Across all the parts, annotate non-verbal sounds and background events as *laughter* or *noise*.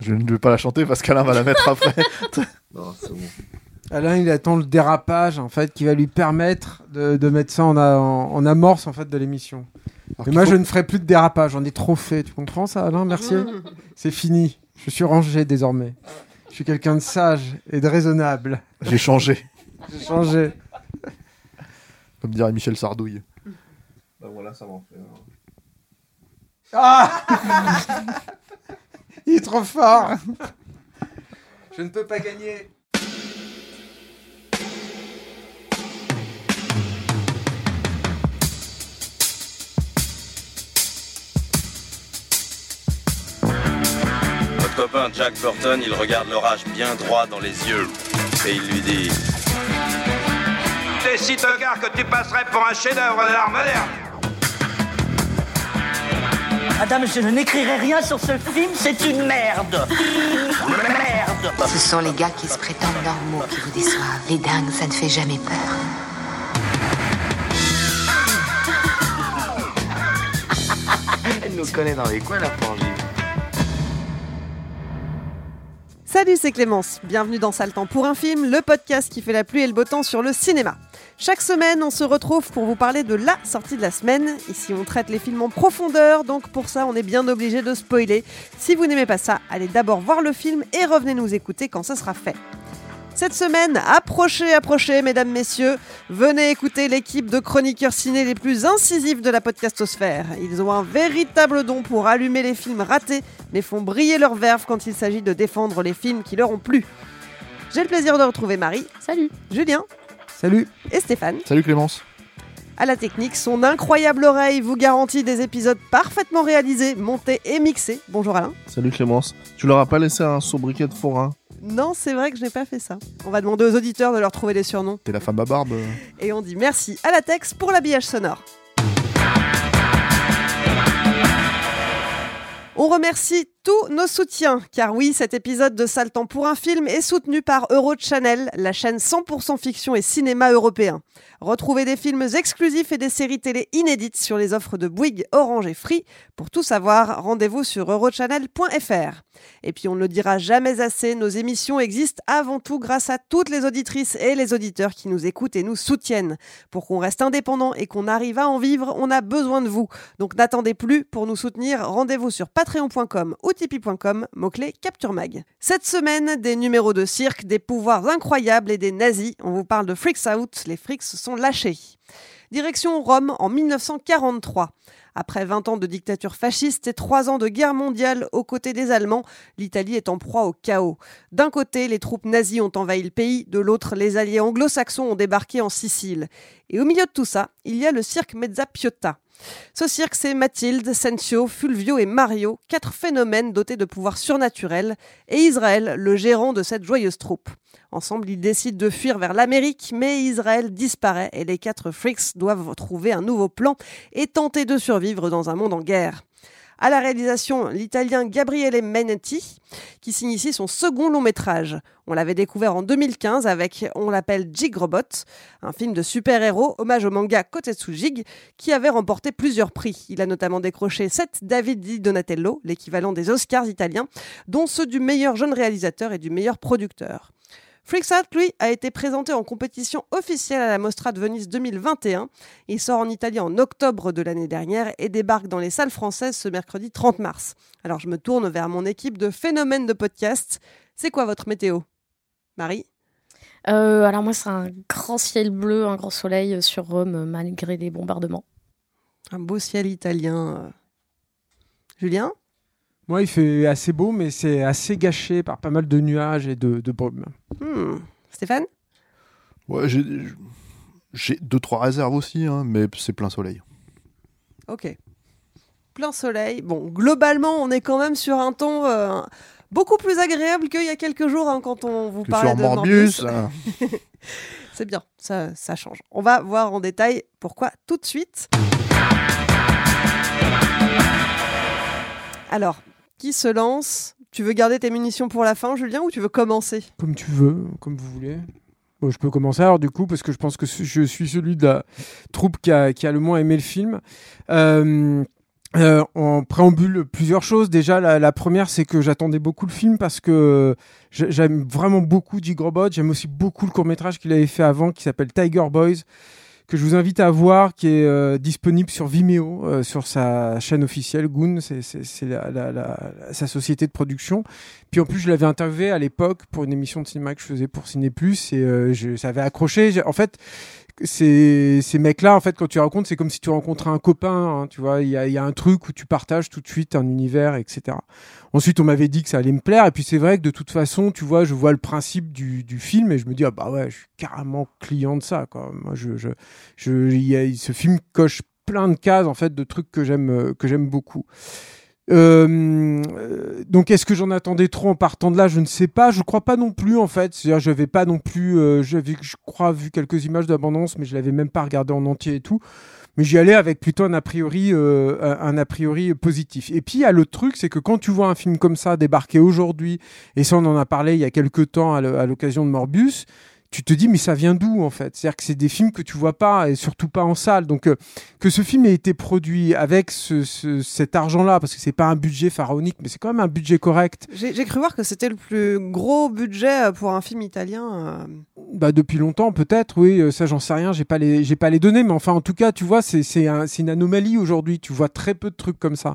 Je ne vais pas la chanter parce qu'Alain va la mettre après. *laughs* Non, c'est bon. Alain, il attend le dérapage en fait qui va lui permettre de, de mettre ça en, a- en- en amorce en fait de l'émission. Qu'il moi, faut- je ne ferai plus de dérapage. J'en ai trop fait. Tu comprends ça, Alain? Merci. *laughs* C'est fini. Je suis rangé désormais. Je suis quelqu'un de sage et de raisonnable. J'ai changé, J'ai changé. comme dirait Michel Sardouille. Bah voilà, ça m'en fait. un. Ah *laughs* Il est trop fort. *laughs* Je ne peux pas gagner. Votre copain Jack Burton, il regarde l'orage bien droit dans les yeux. Et il lui dit T'es si tocard que tu passerais pour un chef-d'œuvre de l'art moderne. Madame, je n'écrirai rien sur ce film, c'est une merde. Merde. Ce sont les gars qui se prétendent normaux qui vous déçoivent. Les dingues, ça ne fait jamais peur. Elle nous connaît dans les coins, la frangine. Salut, c'est Clémence. Bienvenue dans Sale Temps pour un film, le podcast qui fait la pluie et le beau temps sur le cinéma. Chaque semaine, on se retrouve pour vous parler de la sortie de la semaine. Ici, on traite les films en profondeur, donc pour ça, on est bien obligé de spoiler. Si vous n'aimez pas ça, allez d'abord voir le film et revenez nous écouter quand ça sera fait. Cette semaine, approchez, approchez, mesdames, messieurs. Venez écouter l'équipe de chroniqueurs ciné les plus incisifs de la podcastosphère. Ils ont un véritable don pour allumer les films ratés, mais font briller leur verve quand il s'agit de défendre les films qui leur ont plu. J'ai le plaisir de retrouver Marie. Salut. Julien Salut. et Stéphane. Salut Clémence. À la technique, son incroyable oreille vous garantit des épisodes parfaitement réalisés, montés et mixés. Bonjour Alain. Salut Clémence. Tu leur as pas laissé un sobriquet de forain Non, c'est vrai que je n'ai pas fait ça. On va demander aux auditeurs de leur trouver des surnoms. T'es la femme à barbe. Et on dit merci à la Tex pour l'habillage sonore. On remercie tous nos soutiens, car oui, cet épisode de Sale pour un film est soutenu par Eurochannel, la chaîne 100% fiction et cinéma européen. Retrouvez des films exclusifs et des séries télé inédites sur les offres de Bouygues, Orange et Free. Pour tout savoir, rendez-vous sur eurochannel.fr. Et puis on ne le dira jamais assez, nos émissions existent avant tout grâce à toutes les auditrices et les auditeurs qui nous écoutent et nous soutiennent. Pour qu'on reste indépendant et qu'on arrive à en vivre, on a besoin de vous. Donc n'attendez plus pour nous soutenir, rendez-vous sur patreon.com tipeee.com, mot-clé Capture Mag. Cette semaine, des numéros de cirque, des pouvoirs incroyables et des nazis. On vous parle de Freaks Out, les freaks sont lâchés. Direction Rome en 1943. Après 20 ans de dictature fasciste et 3 ans de guerre mondiale aux côtés des Allemands, l'Italie est en proie au chaos. D'un côté, les troupes nazies ont envahi le pays, de l'autre, les alliés anglo-saxons ont débarqué en Sicile. Et au milieu de tout ça, il y a le cirque Mezza Piotta. Ce cirque, c'est Mathilde, Sensio, Fulvio et Mario, quatre phénomènes dotés de pouvoirs surnaturels, et Israël, le gérant de cette joyeuse troupe. Ensemble, ils décident de fuir vers l'Amérique, mais Israël disparaît et les quatre freaks doivent trouver un nouveau plan et tenter de survivre dans un monde en guerre. À la réalisation, l'italien Gabriele Menetti, qui signe ici son second long métrage. On l'avait découvert en 2015 avec On l'appelle Jig Robot, un film de super-héros, hommage au manga Kotetsu Jig, qui avait remporté plusieurs prix. Il a notamment décroché 7 David Di Donatello, l'équivalent des Oscars italiens, dont ceux du meilleur jeune réalisateur et du meilleur producteur. Freaks Out, lui, a été présenté en compétition officielle à la Mostra de Venise 2021. Il sort en Italie en octobre de l'année dernière et débarque dans les salles françaises ce mercredi 30 mars. Alors je me tourne vers mon équipe de phénomènes de podcast. C'est quoi votre météo? Marie? Euh, alors moi, c'est un grand ciel bleu, un grand soleil sur Rome, malgré les bombardements. Un beau ciel italien. euh. Julien? Moi, il fait assez beau, mais c'est assez gâché par pas mal de nuages et de, de brume. Hmm. Stéphane? Ouais, j'ai j'ai deux trois réserves aussi, hein, mais c'est plein soleil. Ok. plein soleil. Bon, globalement, on est quand même sur un ton euh, beaucoup plus agréable qu'il y a quelques jours hein, quand on vous Que parlait sur de Morbius. Morbius. là. *laughs* C'est bien, ça, ça change. On va voir en détail pourquoi tout de suite. Alors, qui se lance Tu veux garder tes munitions pour la fin, Julien, ou tu veux commencer? Comme tu veux, comme vous voulez. Bon, je peux commencer alors du coup parce que je pense que je suis celui de la troupe qui a, le moins aimé le film. Euh, euh, en préambule, plusieurs choses. Déjà, la, première, c'est que j'attendais beaucoup le film parce que j'ai- j'aime vraiment beaucoup Jig Robot. J'aime aussi beaucoup le court métrage qu'il avait fait avant qui s'appelle Tiger Boys que je vous invite à voir, qui est euh, disponible sur Vimeo, euh, sur sa chaîne officielle, Goon, c'est la- la- la- sa société de production. Puis en plus, je l'avais interviewé à l'époque pour une émission de cinéma que je faisais pour Ciné Plus et euh, je, ça avait accroché. En fait, ces, ces mecs-là, en fait, quand tu racontes, c'est comme si tu rencontrais un copain, hein, tu vois. Il y a, y a un truc où tu partages tout de suite un univers, etc. Ensuite, on m'avait dit que ça allait me plaire. Et puis, c'est vrai que de toute façon, tu vois, je vois le principe du, du film et je me dis, ah bah ouais, je suis carrément client de ça, quoi. Moi, je, je, je, y a, ce film coche plein de cases, en fait, de trucs que j'aime, euh, que j'aime beaucoup. Euh, euh, donc est-ce que j'en attendais trop en partant de là? Je ne sais pas. Je crois pas non plus en fait. C'est-à-dire j'avais pas non plus. euh, j'avais, je crois, vu quelques images d'abondance, mais je l'avais même pas regardé en entier et tout. Mais j'y allais avec plutôt un a priori, euh, un a priori positif. Et puis il y a le truc, c'est que quand tu vois un film comme ça débarquer aujourd'hui, et ça on en a parlé il y a quelques temps à l'occasion de Morbus, tu te dis mais ça vient d'où en fait? C'est-à-dire que c'est des films que tu vois pas et surtout pas en salle. Donc euh, que ce film ait été produit avec ce, ce- cet argent-là, parce que c'est pas un budget pharaonique, mais c'est quand même un budget correct. J'ai cru voir que c'était le plus gros budget euh, pour un film italien. euh. Bah depuis longtemps peut-être, oui, ça j'en sais rien, j'ai pas les j'ai pas les données, mais enfin en tout cas tu vois c'est c'est un- une anomalie aujourd'hui, tu vois très peu de trucs comme ça.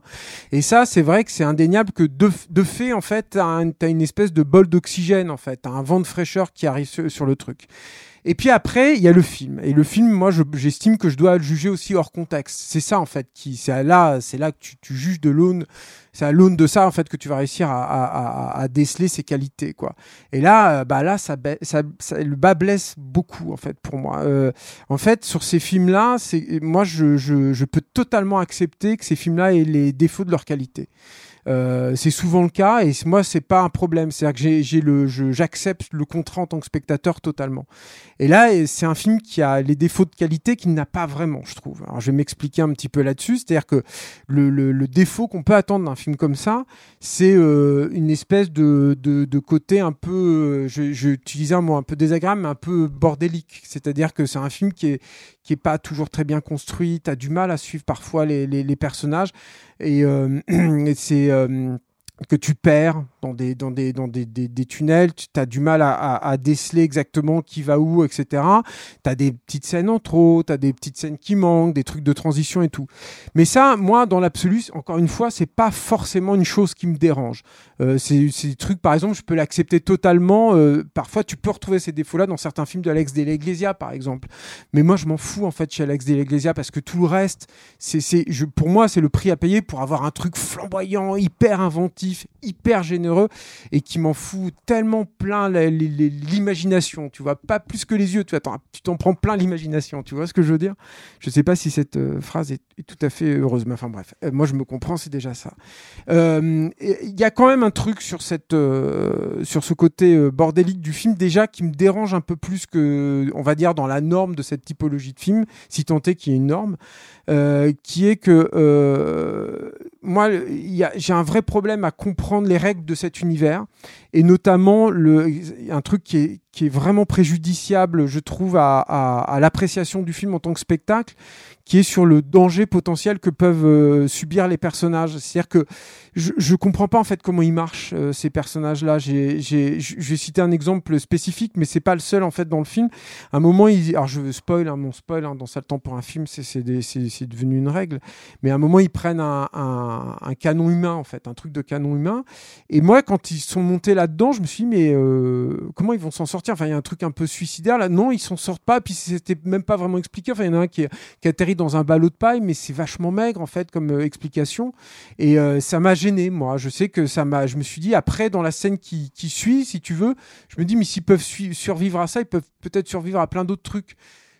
Et ça c'est vrai que c'est indéniable que de, de fait en fait t'as un- t'as une espèce de bol d'oxygène en fait, t'as un vent de fraîcheur qui arrive sur, sur le truc. Et puis après, il y a le film. Et le film, moi, je- j'estime que je dois le juger aussi hors contexte. C'est ça, en fait, qui, c'est là, c'est là que tu, juges de l'aune. C'est à l'aune de ça, en fait, que tu vas réussir à, déceler ses qualités, quoi. Et là, euh, bah là, ça, ça, ça- le bas blesse beaucoup, en fait, pour moi. Euh, en fait, sur ces films-là, moi, je, je, je peux totalement accepter que ces films-là aient les défauts de leur qualité. Euh, c'est souvent le cas et moi c'est pas un problème. C'est à dire que j'ai, le j'accepte le contrat en tant que spectateur totalement. Et là c'est un film qui a les défauts de qualité qu'il n'a pas vraiment je trouve. Alors je vais m'expliquer un petit peu là-dessus. C'est à dire que le, le, le défaut qu'on peut attendre d'un film comme ça c'est euh, une espèce de, de, de côté un peu euh, je, je utilisais un mot un peu désagréable mais un peu bordélique. C'est à dire que c'est un film qui est qui est pas toujours très bien construit. Tu as du mal à suivre parfois les, les, les personnages. Et, euh, *clears throat* et c'est euh, que tu perds dans des, dans des, dans des, des, tunnels, tu as du mal à, déceler exactement qui va où, etc. Tu as des petites scènes en trop, tu as des petites scènes qui manquent, des trucs de transition et tout. Mais ça, moi, dans l'absolu, encore une fois, c'est pas forcément une chose qui me dérange. Euh, c'est trucs, par exemple, je peux l'accepter totalement. euh, parfois, tu peux retrouver ces défauts-là dans certains films de Alex de l'Iglesia, par exemple. Mais moi, je m'en fous, en fait, chez Alex de l'Iglesia, parce que tout le reste, c'est, pour moi, c'est le prix à payer pour avoir un truc flamboyant, hyper inventif, hyper généreux, et qui m'en fout tellement plein l'imagination, tu vois, pas plus que les yeux, tu attends, tu t'en prends plein l'imagination, tu vois ce que je veux dire? Je sais pas si cette euh, phrase est, tout à fait heureuse, mais enfin bref, Euh, moi je me comprends, c'est déjà ça. Euh, Il y a quand même un truc sur cette, euh, ce côté euh, bordélique du film déjà qui me dérange un peu plus que, on va dire, dans la norme de cette typologie de film, si tant est qu'il y ait une norme, euh, qui est que euh, moi, j'ai un vrai problème à comprendre les règles de cet univers et notamment un truc qui est, vraiment préjudiciable, je trouve, à, l'appréciation du film en tant que spectacle, qui est sur le danger potentiel que peuvent euh, subir les personnages. C'est-à-dire que je, je comprends pas en fait comment ils marchent euh, ces personnages-là. J'ai, j'ai, vais citer un exemple spécifique, mais c'est pas le seul en fait dans le film. Un moment, ils, alors je spoil, hein, mon spoil hein, dans ça le temps pour un film, c'est, devenu une règle. Mais à un moment, ils prennent un, un, canon humain en fait, un truc de canon humain. Et moi, quand ils sont montés là-dedans, je me suis dit, mais euh, comment ils vont s'en sortir? Enfin, il y a un truc un peu suicidaire là. Non, ils s'en sortent pas. Puis c'était même pas vraiment expliqué. Enfin, il y en a un qui, qui atterrit dans un ballot de paille, mais c'est vachement maigre en fait comme euh, explication. Et euh, ça m'a gêné, moi. Je sais que ça m'a. Je me suis dit après dans la scène qui, qui suit, si tu veux, je me dis mais s'ils peuvent survivre à ça, ils peuvent peut-être survivre à plein d'autres trucs.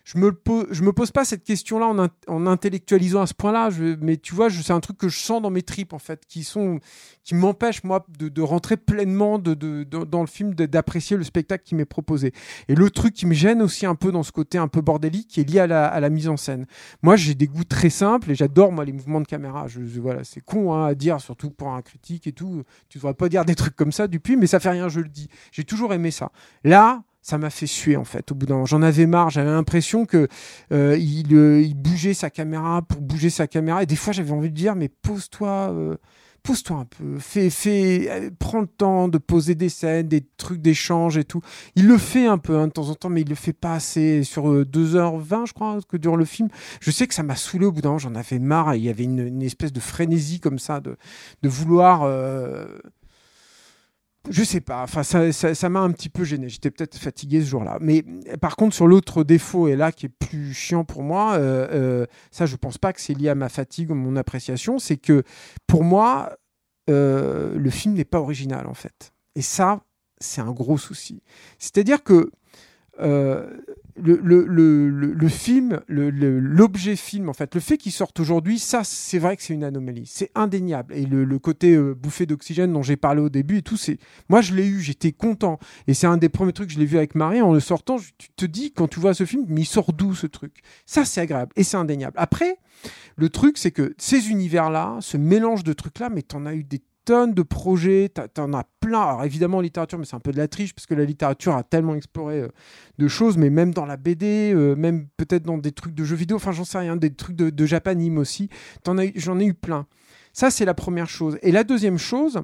Je me, pose, je me pose pas cette question-là en, en intellectualisant à ce point-là, mais tu vois, c'est un truc que je sens dans mes tripes, en fait, qui sont qui m'empêchent, moi, de, de rentrer pleinement de, de- dans le film, d'apprécier le spectacle qui m'est proposé. Et le truc qui me gêne aussi un peu dans ce côté un peu bordélique, qui est lié à la, à la mise en scène. Moi, j'ai des goûts très simples et j'adore, moi, les mouvements de caméra. Voilà, c'est con hein, à dire, surtout pour un critique et tout. Tu devrais pas dire des trucs comme ça depuis, mais ça fait rien, je le dis. J'ai toujours aimé ça. Là, ça m'a fait suer en fait. Au bout d'un moment, j'en avais marre. J'avais l'impression que euh, il, euh, bougeait sa caméra pour bouger sa caméra. Et des fois, j'avais envie de dire, mais pose-toi, euh, pose-toi un peu. Fais, fais, euh, prends le temps de poser des scènes, des trucs d'échange et tout. Il le fait un peu hein, de temps en temps, mais il le fait pas assez. Sur euh, 2h20, je crois, que dure le film. Je sais que ça m'a saoulé au bout d'un moment. J'en avais marre. Il y avait une, espèce de frénésie comme ça, de vouloir. Je sais pas, enfin ça m'a un petit peu gêné. J'étais peut-être fatigué ce jour-là. Mais par contre sur l'autre défaut et là qui est plus chiant pour moi, euh, euh, ça je pense pas que c'est lié à ma fatigue ou mon appréciation, c'est que pour moi euh, le film n'est pas original en fait. Et ça c'est un gros souci. C'est-à-dire que euh, le, le, le, le- film, l'objet film, en fait, le fait qu'il sorte aujourd'hui, ça, c'est vrai que c'est une anomalie. C'est indéniable. Et le, côté euh, bouffée d'oxygène dont j'ai parlé au début et tout, c'est. Moi, je l'ai eu, j'étais content. Et c'est un des premiers trucs que je l'ai vu avec Marie. En le sortant, tu te dis, quand tu vois ce film, mais il sort d'où ce truc? Ça, c'est agréable. Et c'est indéniable. Après, le truc, c'est que ces univers-là, ce mélange de trucs-là, mais t'en as eu des tonnes de projets, t'en as plein. Alors évidemment, en littérature, mais c'est un peu de la triche, parce que la littérature a tellement exploré euh, de choses, mais même dans la BD, euh, même peut-être dans des trucs de jeux vidéo, enfin j'en sais rien, des trucs de, de Japanime aussi, j'en ai eu plein. Ça, c'est la première chose. Et la deuxième chose,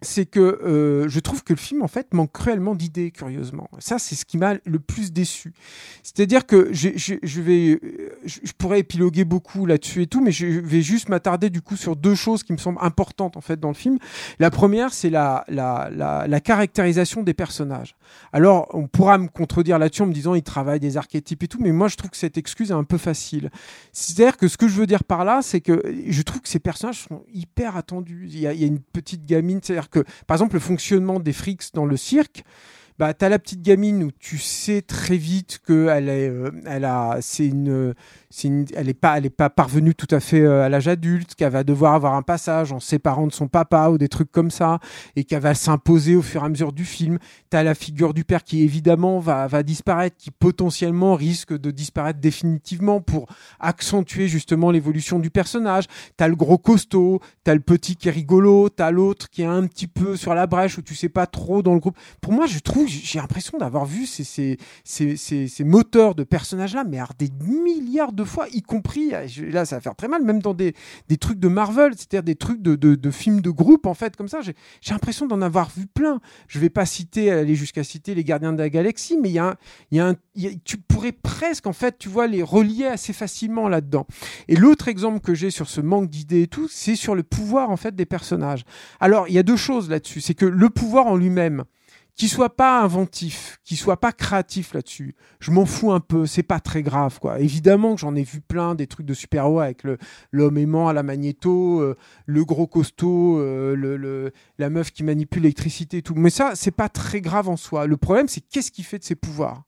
c'est que euh, je trouve que le film en fait manque cruellement d'idées curieusement. Ça c'est ce qui m'a le plus déçu. C'est-à-dire que j'ai- je vais euh, je je pourrais épiloguer beaucoup là-dessus et tout mais je vais juste m'attarder du coup sur deux choses qui me semblent importantes en fait dans le film. La première c'est la, la, la, caractérisation des personnages. Alors on pourra me contredire là-dessus en me disant il travaille des archétypes et tout mais moi je trouve que cette excuse est un peu facile. C'est-à-dire que ce que je veux dire par là, c'est que je trouve que ces personnages sont hyper attendus. Il y a une petite gamine, c'est-à-dire par exemple, le fonctionnement des frics dans le cirque, bah, t'as la petite gamine où tu sais très vite qu'elle est, euh, elle a, c'est une, une- elle est pas, est pas parvenue tout à fait euh, à l'âge adulte, qu'elle va devoir avoir un passage en séparant de son papa ou des trucs comme ça, et qu'elle va s'imposer au fur et à mesure du film. T'as la figure du père qui évidemment va, va disparaître, qui potentiellement risque de disparaître définitivement pour accentuer justement l'évolution du personnage. T'as le gros costaud, t'as le petit qui est rigolo, t'as l'autre qui est un petit peu sur la brèche où tu sais pas trop dans le groupe. Pour moi, je trouve, j'ai l'impression d'avoir vu ces, ces, ces, ces moteurs de personnages-là, mais alors des milliards de fois, y compris, je- là ça va faire très mal, même dans des, des trucs de Marvel, c'est-à-dire des trucs de, de, de films de groupe, en fait, comme ça. J'ai l'impression d'en avoir vu plein. Je vais pas citer, aller jusqu'à citer les Gardiens de la Galaxie, mais il y a un, y a un, tu pourrais presque, en fait, tu vois, les relier assez facilement là-dedans. Et l'autre exemple que j'ai sur ce manque d'idées et tout, c'est sur le pouvoir, en fait, des personnages. Alors, il y a deux choses là-dessus. C'est que le pouvoir en lui-même, qu'il soit pas inventif, qu'il soit pas créatif là-dessus, je m'en fous un peu, c'est pas très grave quoi. Évidemment que j'en ai vu plein des trucs de super-héros avec le l'homme aimant à la magnéto, euh, le gros costaud, euh, le, la meuf qui manipule l'électricité et tout. Mais ça, c'est pas très grave en soi. Le problème, c'est qu'est-ce qu'il fait de ses pouvoirs?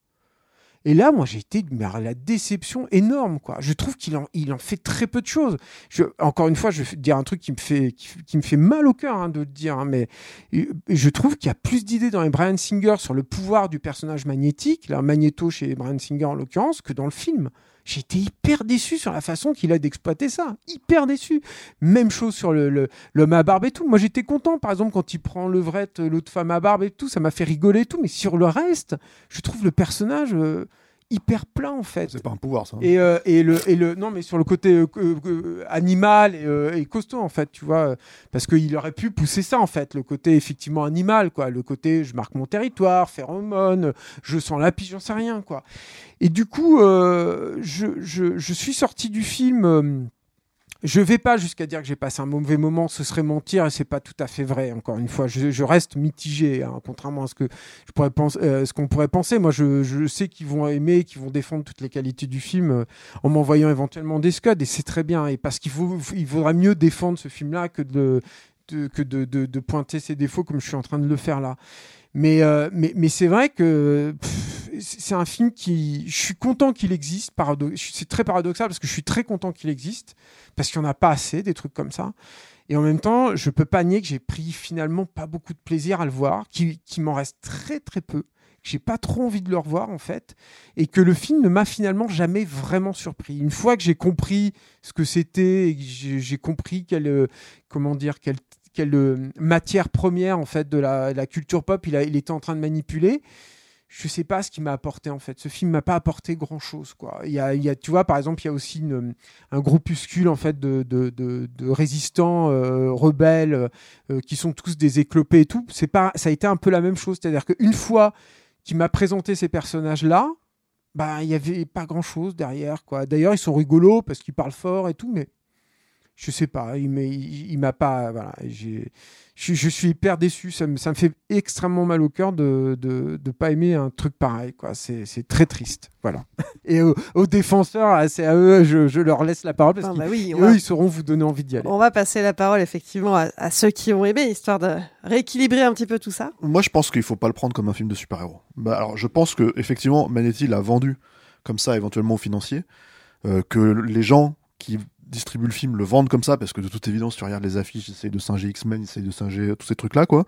Et là, moi, j'ai été la déception énorme, quoi. Je trouve qu'il en, fait très peu de choses. Encore une fois, je vais dire un truc qui me fait, qui, qui me fait mal au cœur hein, de le dire, hein, mais euh, je trouve qu'il y a plus d'idées dans les Brian Singer sur le pouvoir du personnage magnétique, là, Magneto chez Brian Singer en l'occurrence, que dans le film. Été hyper déçu sur la façon qu'il a d'exploiter ça. Hyper déçu. Même chose sur le, le- l'homme à barbe et tout. Moi, j'étais content, par exemple, quand il prend levrette, l'autre femme à barbe et tout. Ça m'a fait rigoler et tout. Mais sur le reste, je trouve le personnage euh, hyper plat, en fait. C'est pas un pouvoir, ça. Et, euh, et, le, et le non mais sur le côté euh, animal et, euh, et costaud en fait tu vois parce qu'il aurait pu pousser ça en fait le côté effectivement animal quoi le côté je marque mon territoire phéromone je sens la pige j'en sais rien quoi et du coup je, je, je suis sorti du film je vais pas jusqu'à dire que j'ai passé un mauvais moment, ce serait mentir et c'est pas tout à fait vrai. Encore une fois, je, reste mitigé, hein, contrairement à ce que je pourrais penser, euh, ce qu'on pourrait penser. Moi, je, sais qu'ils vont aimer, qu'ils vont défendre toutes les qualités du film euh, en m'envoyant éventuellement des scuds et c'est très bien. Et parce qu'il vaudra mieux défendre ce film-là que de, pointer ses défauts comme je suis en train de le faire là. Mais, euh, c'est vrai que c'est un film qui, je suis content qu'il existe. C'est très paradoxal parce que je suis très content qu'il existe parce qu'il n'y en a pas assez des trucs comme ça. Et en même temps, je peux pas nier que j'ai pris finalement pas beaucoup de plaisir à le voir, qu'il m'en reste très très peu, que j'ai pas trop envie de le revoir en fait, et que le film ne m'a finalement jamais vraiment surpris. Une fois que j'ai compris ce que c'était, j'ai compris quelle, euh, comment dire, quelle, quelle euh, matière première en fait de la, culture pop il était en train de manipuler, je sais pas ce qu'il m'a apporté en fait. Ce film m'a pas apporté grand chose quoi. Il y a, y a, tu vois, par exemple, il y a aussi un groupuscule en fait de résistants euh, rebelles euh, qui sont tous des éclopés et tout. C'est pas, ça a été un peu la même chose. C'est-à-dire qu'une fois qu'il m'a présenté ces personnages là, bah il y avait pas grand chose derrière quoi. D'ailleurs, ils sont rigolos parce qu'ils parlent fort et tout, mais je sais pas, il m'a, il, il pas, voilà, j'ai, je, je suis hyper déçu, ça me, ça me fait extrêmement mal au cœur de, de, de pas aimer un truc pareil, quoi. C'est, c'est très triste, voilà. *laughs* Et aux, aux défenseurs, ah, c'est à eux, je, je leur laisse la parole parce Ah, qu'ils bah oui, eux, va- ils sauront vous donner envie d'y aller. On va passer la parole effectivement à, à ceux qui ont aimé, histoire de rééquilibrer un petit peu tout ça. Moi, je pense qu'il faut pas le prendre comme un film de super-héros. Bah, alors, je pense que effectivement, Manetti l'a vendu comme ça, éventuellement aux financiers, euh, que les gens qui distribuent le film le vendent comme ça, parce que de toute évidence, tu regardes les affiches, ils essayent de singer X-Men, ils essayent de singer tous ces trucs-là, quoi.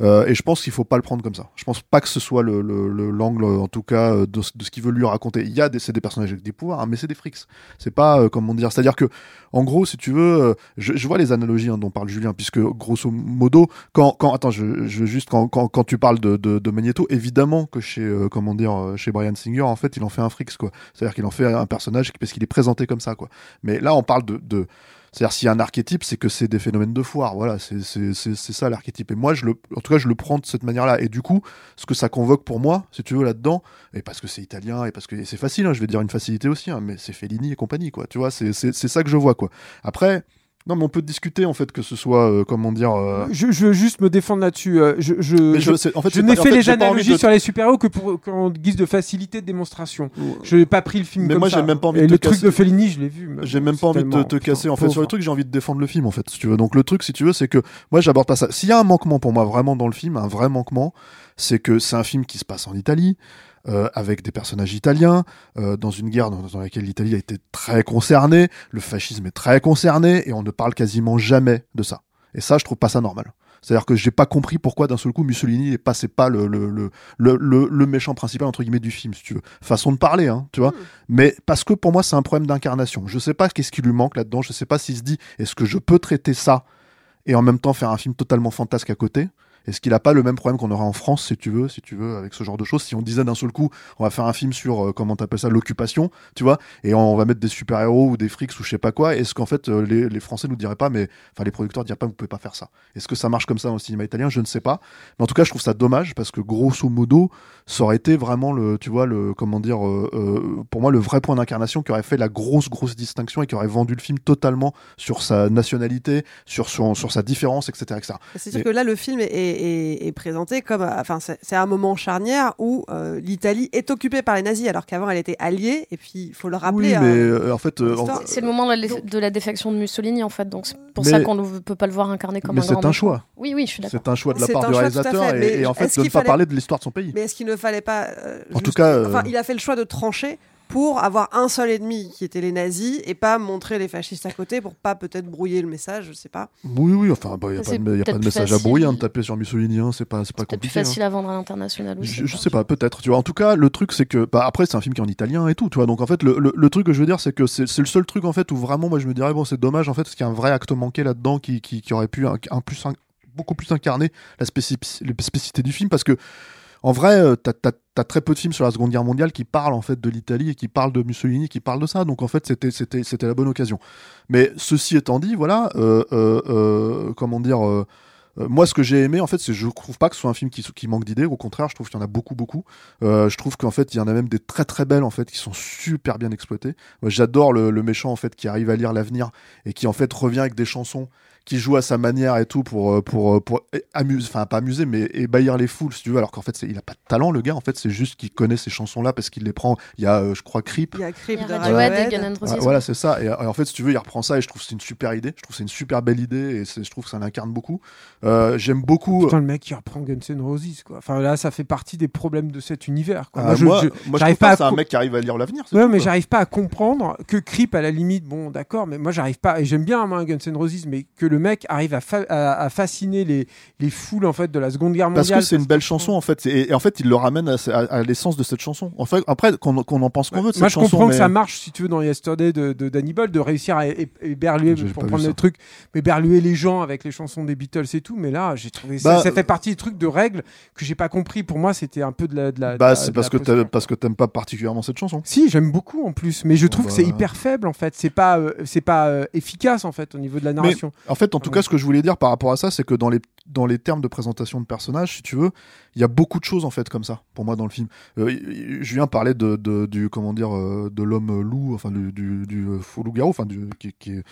Euh, et je pense qu'il faut pas le prendre comme ça. Je pense pas que ce soit le, le, le- l'angle, en tout cas, euh, de, ce- qu'il veut lui raconter. Il y a des, c'est des personnages avec des pouvoirs, hein, mais c'est des frics. C'est pas, euh, comment dire, c'est-à-dire que, en gros, si tu veux, euh, je, je vois les analogies hein, dont parle Julien, puisque grosso modo, quand, quand attends, je, je juste quand, quand, quand tu parles de, de, de Magneto, évidemment que chez, euh, comment dire, euh, chez Brian Singer, en fait, il en fait un frix, quoi. C'est-à-dire qu'il en fait un personnage parce qu'il est présenté comme ça, quoi. Mais là, on parle de, c'est-à-dire s'il y a un archétype, c'est que c'est des phénomènes de foire. Voilà, c'est ça l'archétype. Et moi, je le, en tout cas, je le prends de cette manière-là. Et du coup, ce que ça convoque pour moi, si tu veux là-dedans, et parce que c'est italien et parce que c'est facile, hein, je vais dire une facilité aussi, hein, mais c'est Fellini et compagnie, quoi. Tu vois, c'est ça que je vois, quoi. Après. Non, mais on peut discuter en fait que ce soit euh, comment dire. euh, Je, je veux juste me défendre là-dessus. euh, Je, je, je- en fait, n'ai en fait les analogies de- sur les super-héros que pour qu'en guise de facilité de démonstration. Je n'ai pas pris le film Mais comme moi, j'ai même pas envie Et de te le truc casser. de Fellini, je l'ai vu. J'ai même pas envie de te, casser. En fait, pauvre. sur le truc, j'ai envie de défendre le film, en fait, si tu veux. Donc, le truc, si tu veux, c'est que moi, j'aborde pas ça. S'il y a un manquement pour moi, vraiment, dans le film, un vrai manquement, c'est que c'est un film qui se passe en Italie, euh, avec des personnages italiens, euh, dans une guerre dans, dans laquelle l'Italie a été très concernée, le fascisme est très concerné, et on ne parle quasiment jamais de ça. Et ça, je trouve pas ça normal. C'est-à-dire que j'ai pas compris pourquoi d'un seul coup Mussolini est pas, c'est pas le, le, le, le, le- méchant principal entre guillemets du film, si tu veux. Façon de parler, hein, tu vois. Mais parce que pour moi, c'est un problème d'incarnation. Je sais pas qu'est-ce qui lui manque là-dedans. Je sais pas s'il se dit est-ce que je peux traiter ça et en même temps faire un film totalement fantasque à côté? Est-ce qu'il a pas le même problème qu'on aurait en France, si tu veux, si tu veux, avec ce genre de choses? Si on disait d'un seul coup, on va faire un film sur euh, comment t'appelles ça, l'occupation, tu vois, et on va mettre des super héros ou des frics ou je sais pas quoi. Est-ce qu'en fait euh, les, les Français nous diraient pas, mais enfin les producteurs diraient pas, vous pouvez pas faire ça? Est-ce que ça marche comme ça dans le cinéma italien? Je ne sais pas. Mais en tout cas, je trouve ça dommage parce que grosso modo, ça aurait été vraiment le, tu vois, le comment dire, euh, euh, pour moi le vrai point d'incarnation qui aurait fait la grosse grosse distinction et qui aurait vendu le film totalement sur sa nationalité, sur son, sur sa différence, etc., etc. C'est-à-dire Mais- que là, le film est, est- est présenté comme, euh, enfin, c'est c'est un moment charnière où euh, l'Italie est occupée par les nazis, alors qu'avant elle était alliée. Et puis, il faut le rappeler. Oui, hein, mais euh, en fait, euh. C'est le moment de la, de la défection de Mussolini en fait, donc c'est pour Mais- ça qu'on ne peut pas le voir incarné comme mais un c'est grand un méchant. choix. Oui, oui, je suis d'accord. C'est un choix de la C'est part un du tout réalisateur fait, et, et en fait de ne qu'il pas fallait- parler de l'histoire de son pays. Mais est-ce qu'il ne fallait pas. euh, En tout juste- cas, euh, Enfin, il a fait le choix de trancher pour avoir un seul ennemi qui était les nazis et pas montrer les fascistes à côté pour pas peut-être brouiller le message, je sais pas. Oui, oui, enfin, il n'y a, C'est pas de, y a pas de message à brouiller, hein, de taper sur Mussolini, hein, c'est pas, c'est pas Peut-être plus compliqué. hein. facile à vendre à l'international aussi. Je, je sais pas, peut-être. Tu vois, en tout cas, le truc, c'est que, bah, après, c'est un film qui est en italien et tout, tu vois. Donc, en fait, le, le, le truc que je veux dire, c'est que c'est c'est le seul truc, en fait, où vraiment, moi, je me dirais, bon, c'est dommage, en fait, parce qu'il y a un vrai acte manqué là-dedans qui, qui, qui aurait pu un, un plus, un- beaucoup plus incarner la spécifici- les spécificités du film, parce que, en vrai, euh, t'as très peu de films sur la Seconde Guerre mondiale qui parlent, en fait, de l'Italie et qui parlent de Mussolini, qui parlent de ça. Donc, en fait, c'était la bonne occasion. Mais ceci étant dit, voilà, euh, euh, comment dire. moi, ce que j'ai aimé, en fait, c'est je trouve pas que ce soit un film qui, manque d'idées. Au contraire, je trouve qu'il y en a beaucoup, beaucoup. Je trouve qu'en fait, il y en a même des très, très belles, en fait, qui sont super bien exploitées. J'adore le, le méchant, en fait, qui arrive à lire l'avenir et qui, en fait, revient avec des chansons qui joue à sa manière et tout pour euh, pour euh, pour amuser enfin pas amuser mais ébahir les foules si tu veux alors qu'en fait il a pas de talent le gars en fait c'est juste qu'il connaît ces chansons là parce qu'il les prend il y a euh, je crois Creep Il y a Creep de Radiohead. Ouais, voilà, c'est ça. Et, et en fait, si tu veux, il reprend ça et je trouve que c'est une super idée. Je trouve que c'est une super belle idée et je trouve que ça l'incarne beaucoup. Euh, J'aime beaucoup. Putain, le mec qui reprend Guns N' Roses, quoi. Enfin, là, ça fait partie des problèmes de cet univers, quoi. Ah, je- moi, je- moi, je pas c'est un mec qui arrive à lire l'avenir. c'est Ouais, mais j'arrive pas à comprendre que Creep, à la limite, bon, d'accord, mais moi, j'arrive pas, et j'aime bien, moi, Guns N' Roses, mais que le mec arrive à, fa- à, à fasciner les, les foules, en fait, de la Seconde Guerre mondiale. Parce que c'est une belle chanson en fait, et, et en fait il le ramène à, l'essence de cette chanson. En fait, après qu'on qu'on en pense qu'on veut de Moi, cette je comprends que mais- ça marche, si tu veux, dans Yesterday de, de Danny Boyle, de réussir à éberluer, pour prendre le truc, éberluer les gens avec les chansons des Beatles et tout, mais là, j'ai trouvé ça, Bah, ça fait partie des trucs de règles que j'ai pas compris. Pour moi, c'était un peu de la. De la Bah c'est parce que parce que t'aimes pas particulièrement cette chanson. Si, j'aime beaucoup en plus, mais je trouve que c'est hyper faible en fait. C'est pas, euh, c'est pas euh, efficace en fait au niveau de la Mais narration. en fait, en tout cas, ce que je voulais dire par rapport à ça, c'est que dans les dans les termes de présentation de personnages, si tu veux, il y a beaucoup de choses en fait comme ça pour moi dans le film. Euh, Julien parlait de, de- du comment dire euh, de l'homme loup, enfin du, du, du faux loup-garou, enfin du qui, qui est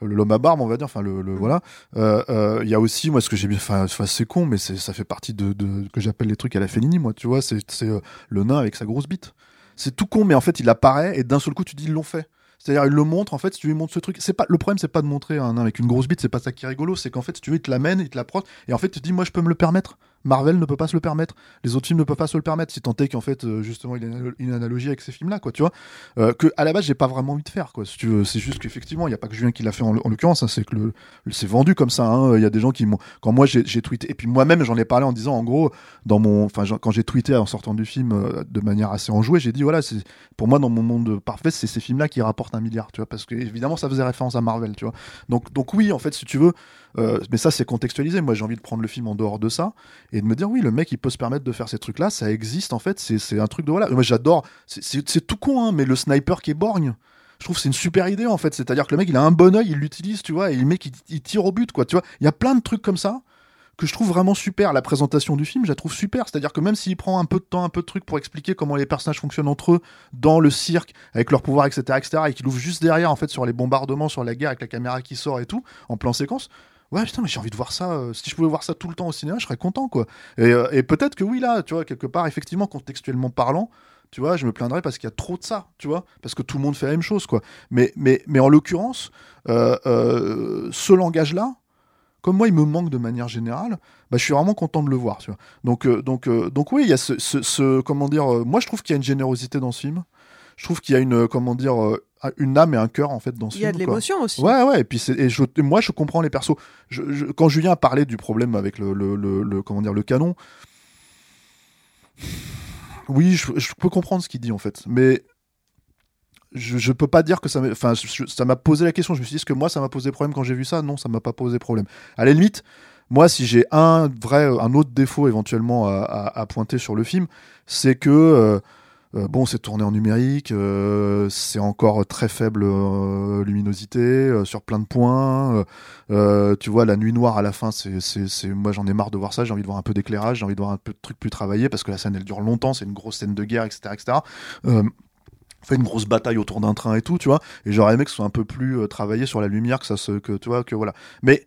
l'homme à barbe, on va dire, enfin le, le- voilà. Euh, euh, Il y a aussi moi ce que j'ai bien, enfin enfin, c'est con, mais c'est ça fait partie de, de que j'appelle les trucs à la Fellini, moi, tu vois, c'est c'est euh, le nain avec sa grosse bite. C'est tout con, mais en fait il apparaît et d'un seul coup tu dis ils l'ont fait. C'est-à-dire, il le montre, en fait, si tu lui montres ce truc, c'est pas, le problème, c'est pas de montrer un avec une grosse bite, c'est pas ça qui est rigolo, c'est qu'en fait, si tu veux, il te l'amène, il te l'approche, et en fait, tu te dis, moi, je peux me le permettre. Marvel ne peut pas se le permettre. Les autres films ne peuvent pas se le permettre, si tant est qu'en fait, euh, justement, il y a une, analogie avec ces films-là, quoi, tu vois. Euh, que, à la base, j'ai pas vraiment envie de faire, quoi, si tu veux. C'est juste qu'effectivement, il y a pas que Julien qui l'a fait en, en l'occurrence, hein, c'est que le, c'est vendu comme ça, hein. Il y a des gens qui m'ont, quand moi, j'ai tweeté, et puis moi-même, j'en ai parlé en disant, en gros, dans mon, enfin, quand j'ai tweeté en sortant du film euh, de manière assez enjouée, j'ai dit, voilà, c'est, pour moi, dans mon monde parfait, c'est ces films-là qui rapportent un milliard, tu vois, parce que évidemment, ça faisait référence à Marvel, tu vois. Donc, donc oui, en fait, si tu veux, mais ça, c'est contextualisé. Moi, j'ai envie de prendre le film en dehors de ça et de me dire, oui, le mec, il peut se permettre de faire ces trucs-là, ça existe, en fait, c'est c'est un truc de voilà. Moi, j'adore, c'est- c'est c'est tout con, hein, mais le sniper qui est borgne. Je trouve c'est une super idée en fait, c'est-à-dire que le mec il a un bon œil, il l'utilise, tu vois, et le mec il, il tire au but quoi, tu vois. Il y a plein de trucs comme ça que je trouve vraiment super. La présentation du film, je la trouve super. C'est-à-dire que même s'il prend un peu de temps, un peu de trucs pour expliquer comment les personnages fonctionnent entre eux dans le cirque, avec leur pouvoir, etc., etc., et qu'il ouvre juste derrière, en fait, sur les bombardements, sur la guerre, avec la caméra qui sort et tout, en plan séquence. Ouais, putain, mais j'ai envie de voir ça. euh, si je pouvais voir ça tout le temps au cinéma, je serais content, quoi. Et, euh, et peut-être que oui, là, tu vois, quelque part, effectivement, contextuellement parlant, tu vois, je me plaindrais parce qu'il y a trop de ça, tu vois, parce que tout le monde fait la même chose, quoi. Mais, mais, mais en l'occurrence, euh, ce langage-là, comme moi, il me manque de manière générale, bah, je suis vraiment content de le voir. Tu vois. Donc, donc, donc oui, il y a ce, comment dire. moi, je trouve qu'il y a une générosité dans ce film. Je trouve qu'il y a une, euh, comment dire, euh, une âme et un cœur en fait dans ce Il y a film. de l'émotion aussi. Ouais, ouais. Et puis et je- et moi, je comprends les persos. Je- je- quand Julien a parlé du problème avec le, le, le- le- comment dire, le canon, oui, je, je peux comprendre ce qu'il dit en fait, mais je, je peux pas dire que ça m'a, enfin, je- ça m'a posé la question. Je me suis dit, est-ce que moi, ça m'a posé problème quand j'ai vu ça? Non, ça m'a pas posé problème. À la limite, moi, si j'ai un vrai, un autre défaut éventuellement à, à- à pointer sur le film, c'est que euh, bon, c'est tourné en numérique, euh, c'est encore très faible euh, luminosité euh, sur plein de points. euh, euh, tu vois, la nuit noire à la fin, c'est, moi j'en ai marre de voir ça. J'ai envie de voir un peu d'éclairage, j'ai envie de voir un peu de trucs plus travaillés parce que la scène elle dure longtemps, c'est une grosse scène de guerre, etc., etc. Euh, fait une grosse bataille autour d'un train et tout, tu vois. Et j'aurais aimé que ce soit un peu plus euh, travaillé sur la lumière, que ça se, que tu vois, que voilà. Mais.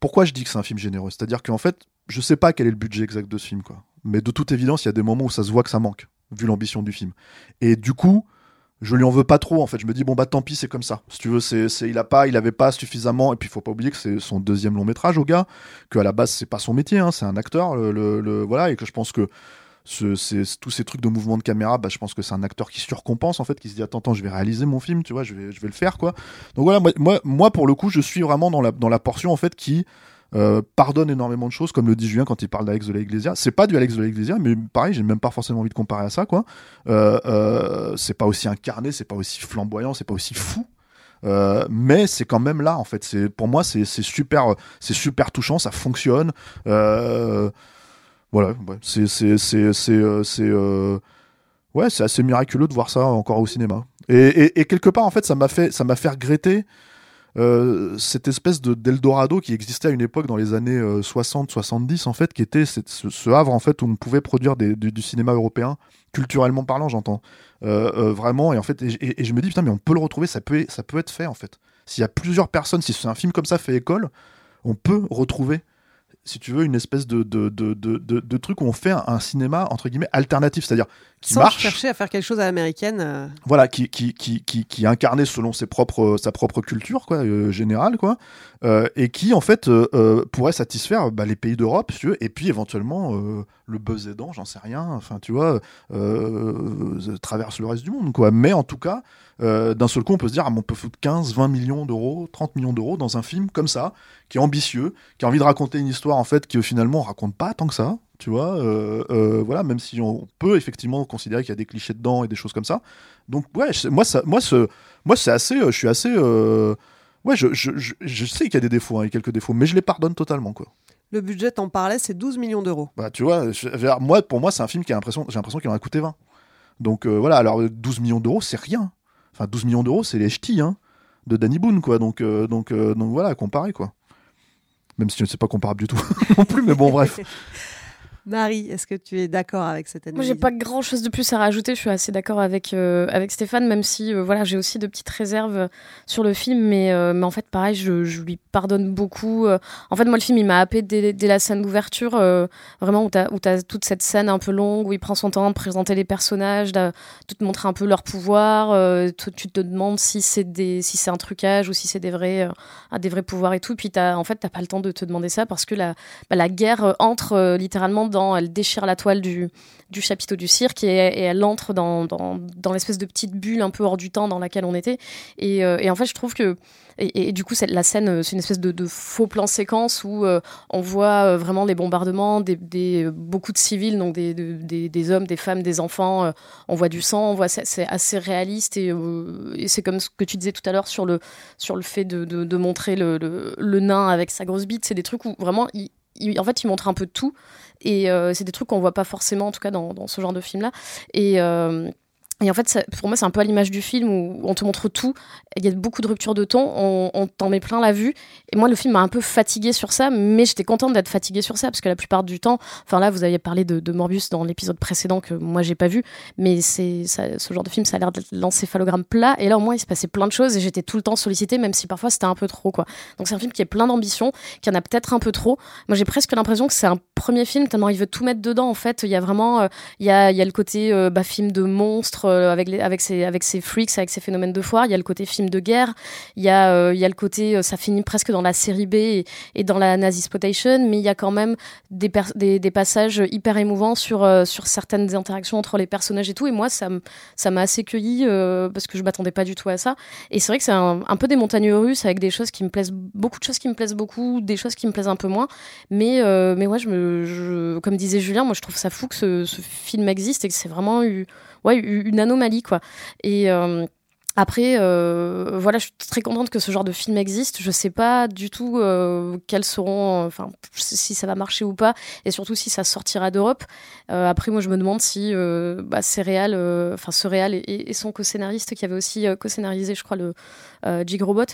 pourquoi je dis que c'est un film généreux? C'est-à-dire qu'en fait, je sais pas quel est le budget exact de ce film, quoi. Mais de toute évidence, il y a des moments où ça se voit que ça manque, vu l'ambition du film. Et du coup, je lui en veux pas trop, en fait. Je me dis, bon, bah tant pis, c'est comme ça. Si tu veux, c'est, il a pas, il avait pas suffisamment. Et puis, il faut pas oublier que c'est son deuxième long métrage au gars, qu'à la base, c'est pas son métier, hein, c'est un acteur, le, le- le- voilà, et que je pense que. Tous ces trucs de mouvement de caméra, bah, je pense que c'est un acteur qui surcompense en fait, qui se dit attends, attends, je vais réaliser mon film, tu vois, je vais, je vais le faire quoi. Donc voilà, moi, moi, moi, pour le coup, je suis vraiment dans la, dans la portion en fait qui euh, pardonne énormément de choses, comme le dit Julien quand il parle d'Alex de la Iglesia. C'est pas du Alex de la Iglesia, mais pareil, j'ai même pas forcément envie de comparer à ça, quoi. Euh, euh, c'est pas aussi incarné, c'est pas aussi flamboyant, c'est pas aussi fou. Euh, mais c'est quand même là en fait. C'est pour moi c'est super c'est super touchant, ça fonctionne. Voilà, c'est c'est c'est c'est euh, euh, ouais c'est assez miraculeux de voir ça encore au cinéma. Et, quelque part en fait ça m'a fait ça m'a fait regretter euh, cette espèce de d'Eldorado qui existait à une époque dans les années 60-70 en fait, qui était ce, havre en fait où on pouvait produire du, cinéma européen culturellement parlant, j'entends vraiment. Et en fait, et- et je me dis putain, mais on peut le retrouver, ça peut ça peut être fait en fait. S'il y a plusieurs personnes, si c'est un film comme ça fait école, on peut retrouver si tu veux, une espèce de, de, de, truc où on fait un cinéma, entre guillemets, alternatif, c'est-à-dire qui Sans marche, chercher à faire quelque chose à l'américaine. euh, voilà, qui, qui, qui, qui, qui est incarné selon ses propres, sa propre culture quoi, euh, générale, quoi, euh, et qui en fait euh, pourrait satisfaire bah, les pays d'Europe, si et puis éventuellement le buzz aidant, j'en sais rien, enfin tu vois, traverse le reste du monde, quoi. Mais en tout cas, d'un seul coup, on peut se dire, ah, mais on peut foutre 15, 20 millions d'euros, 30 millions d'euros dans un film comme ça, qui est ambitieux, qui a envie de raconter une histoire en fait que finalement on raconte pas tant que ça, tu vois, euh, euh, voilà, même si on peut effectivement considérer qu'il y a des clichés dedans et des choses comme ça. Donc ouais, je- moi ça, moi ce, moi c'est assez, euh, je suis assez, euh, ouais, je, je, je, je sais qu'il y a des défauts, hein, quelques défauts, mais je les pardonne totalement quoi. Le budget, t'en parlais, c'est 12 millions d'euros. Bah tu vois, je- je moi pour moi c'est un film qui a l'impression, j'ai l'impression qu'il en a coûté 20. Donc voilà, alors euh, 12 millions d'euros c'est rien. Enfin 12 millions d'euros c'est les ch'tis hein, de Danny Boone quoi. Donc donc donc voilà, comparé quoi. Même si c'est pas comparable du tout *laughs* non plus, mais bon bref. *laughs* Marie, est-ce que tu es d'accord avec cette Moi, analyse j'ai pas grand chose de plus à rajouter. Je suis assez d'accord avec euh, avec Stéphane, même si euh, voilà, j'ai aussi de petites réserves sur le film, mais euh, mais en fait, pareil, je, je lui pardonne beaucoup. En fait, moi, le film, il m'a happé dès, dès la scène d'ouverture, vraiment où t'as où t'as toute cette scène un peu longue où il prend son temps de présenter les personnages, de, de te montrer un peu leur pouvoir. tu, tu te demandes si c'est des si c'est un trucage ou si c'est des vrais des vrais pouvoirs et tout. Puis t'as en fait, t'as pas le temps de te demander ça parce que la bah, la guerre entre littéralement elle déchire la toile du, chapiteau du cirque et, elle entre dans, l'espèce de petite bulle un peu hors du temps dans laquelle on était. Et, euh, en fait, je trouve que et, du coup, la scène, euh, c'est une espèce de, faux plan séquence où euh, on voit vraiment des bombardements, des, beaucoup de civils, donc des, de- des, des hommes, des femmes, des enfants. on voit du sang, c'est assez réaliste et, c'est comme ce que tu disais tout à l'heure sur le fait de, montrer le, le, le nain avec sa grosse bite. C'est des trucs où vraiment, il, en fait, il montre un peu tout et euh, c'est des trucs qu'on voit pas forcément, en tout cas dans, dans ce genre de film là. Et euh, et en fait, pour moi, c'est un peu à l'image du film où on te montre tout. Il y a beaucoup de ruptures de ton, on, t'en met plein la vue. Et moi, le film m'a un peu fatiguée sur ça, mais j'étais contente d'être fatiguée sur ça parce que la plupart du temps, enfin là, vous aviez parlé de, Morbius dans l'épisode précédent que moi j'ai pas vu, mais c'est ce genre de film, ça a l'air d'être l'encéphalogramme plat. Et là, au moins, il se passait plein de choses et j'étais tout le temps sollicitée, même si parfois c'était un peu trop. Donc c'est un film qui est plein d'ambition, qui en a peut-être un peu trop. Moi, j'ai presque l'impression que c'est un premier film tellement il veut tout mettre dedans. En fait, il y a vraiment, euh, il y a, il y a le côté euh, bah, film de monstre euh, avec ses, avec ses freaks, avec ses phénomènes de foire. Il y a le côté film de guerre. Il y a, euh, il y a le côté, euh, ça finit presque dans la série B et, dans la nazi spotation, mais il y a quand même des, des, passages hyper émouvants sur, sur certaines interactions entre les personnages et tout. Et moi, ça m'a assez cueilli parce que je m'attendais pas du tout à ça. Et c'est vrai que c'est un, peu des montagnes russes avec des choses qui me plaisent, beaucoup de choses qui me plaisent beaucoup, des choses qui me plaisent un peu moins. Mais, euh, mais ouais, je me, comme disait Julien, moi je trouve ça fou que ce film existe et que c'est vraiment eu, ouais, une anomalie quoi. Et euh, après, euh, voilà, je suis très contente que ce genre de film existe. Je sais pas du tout euh, quels seront, enfin, si ça va marcher ou pas, et surtout si ça sortira d'Europe. Après, moi, je me demande si bah, Céréal, enfin, et, et son co-scénariste qui avait aussi co-scénarisé, je crois, le Jig Robot.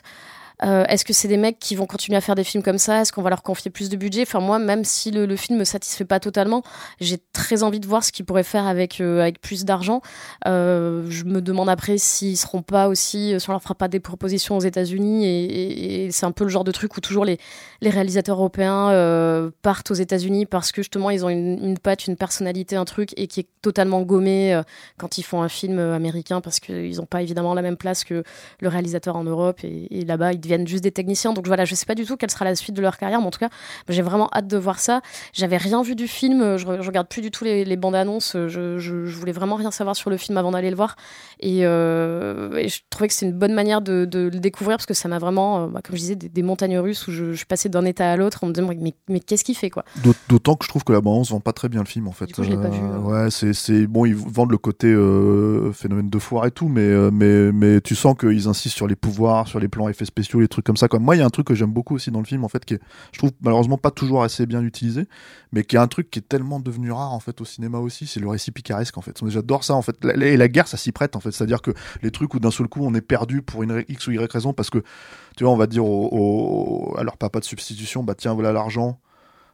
Euh, Est-ce que c'est des mecs qui vont continuer à faire des films comme ça? Est-ce qu'on va leur confier plus de budget? Enfin, moi, même si le, film me satisfait pas totalement, j'ai très envie de voir ce qu'ils pourraient faire avec, euh, avec plus d'argent. Euh, je me demande après s'ils seront pas aussi, si on leur fera pas des propositions aux États-Unis. Et, c'est un peu le genre de truc où toujours les, réalisateurs européens partent aux États-Unis parce que justement ils ont une, patte, une personnalité, un truc et qui est totalement gommé quand ils font un film américain parce qu'ils n'ont pas évidemment la même place que le réalisateur en Europe et, et là-bas ils deviennent deviennent juste des techniciens. Donc voilà, je sais pas du tout quelle sera la suite de leur carrière, mais en tout cas, j'ai vraiment hâte de voir ça. J'avais rien vu du film, je, je regarde plus du tout les, les bandes annonces. Je, je, je, voulais vraiment rien savoir sur le film avant d'aller le voir, et, euh, et, je trouvais que c'est une bonne manière de, de, le découvrir parce que ça m'a vraiment, euh, bah, comme je disais, des, des, montagnes russes où je, suis passée d'un état à l'autre en me disant mais, mais qu'est-ce qu'il fait quoi? D'autant que je trouve que la bande annonce vend pas très bien le film en fait. Coup, vu, ouais, c'est bon, ils vendent le côté euh, phénomène de foire et tout, mais mais mais tu sens qu'ils insistent sur les pouvoirs, sur les plans effets spéciaux, les trucs comme ça. Comme moi, il y a un truc que j'aime beaucoup aussi dans le film en fait, qui est, je trouve malheureusement pas toujours assez bien utilisé, mais qui est un truc qui est tellement devenu rare en fait au cinéma aussi, c'est le récit picaresque en fait. J'adore ça en fait. Et la guerre, ça s'y prête en fait. C'est-à-dire que les trucs où d'un seul coup on est perdu pour une X ou Y raison parce que tu vois, on va dire au, au, à papa de substitution, bah tiens, voilà l'argent.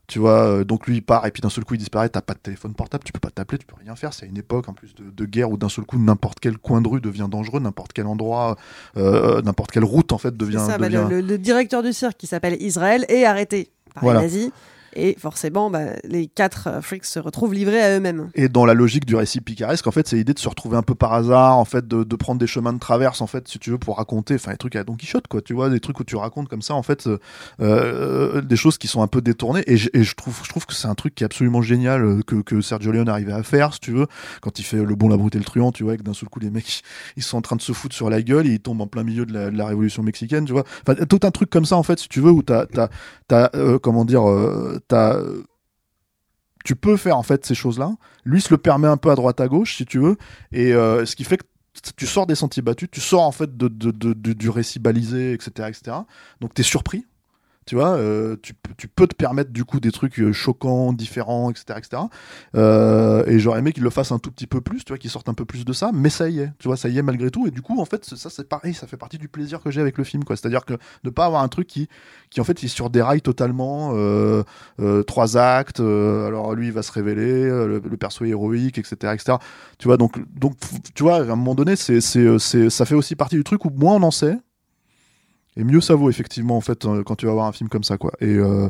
Tu vois, euh, donc lui il part et puis d'un seul coup il disparaît, t'as pas de téléphone portable, tu peux pas t'appeler, tu peux rien faire. C'est une époque en plus de, de guerre où d'un seul coup n'importe quel coin de rue devient dangereux, n'importe quel endroit, euh, n'importe quelle route en fait devient. Ça, devient... Bah, le, le, directeur du cirque qui s'appelle Israël est arrêté par Voilà. les nazis. Et forcément, bah, les quatre euh, freaks se retrouvent livrés à eux-mêmes. Et dans la logique du récit picaresque, en fait, c'est l'idée de se retrouver un peu par hasard, en fait, de, prendre des chemins de traverse, en fait, si tu veux, pour raconter, enfin, des trucs à Don Quichotte, quoi, tu vois, des trucs où tu racontes comme ça, en fait, euh, euh, des choses qui sont un peu détournées. Et, je trouve, je trouve que c'est un truc qui est absolument génial euh, que, Sergio Leone arrivait à faire, si tu veux, quand il fait le bon, la brute et le truand, tu vois, et que d'un seul coup, les mecs, *laughs* ils sont en train de se foutre sur la gueule, et ils tombent en plein milieu de la, de la révolution mexicaine, tu vois. Enfin, tout un truc comme ça, en fait, si tu veux, où t'as, t'as, comment dire, t'as, tu peux faire en fait ces choses-là. Lui se le permet un peu à droite à gauche, si tu veux, et euh, ce qui fait que tu sors des sentiers battus, tu sors en fait de, de, du récit balisé, etc., etc. Donc t'es surpris. Tu vois, euh, tu, peux te permettre du coup des trucs euh, choquants, différents, etc., etc. Euh, et j'aurais aimé qu'il le fasse un tout petit peu plus, tu vois, qu'il sorte un peu plus de ça, mais ça y est, tu vois, ça y est malgré tout. Et du coup, en fait, ça c'est pareil, ça fait partie du plaisir que j'ai avec le film, quoi. C'est-à-dire que de pas avoir un truc qui, qui en fait, est sur totalement, trois actes. alors lui, il va se révéler, le, le, perso est héroïque, etc., etc. Tu vois, donc, donc, tu vois, à un moment donné, c'est, c'est, ça fait aussi partie du truc où moins on en sait, et mieux ça vaut effectivement en fait quand tu vas voir un film comme ça quoi. Et euh,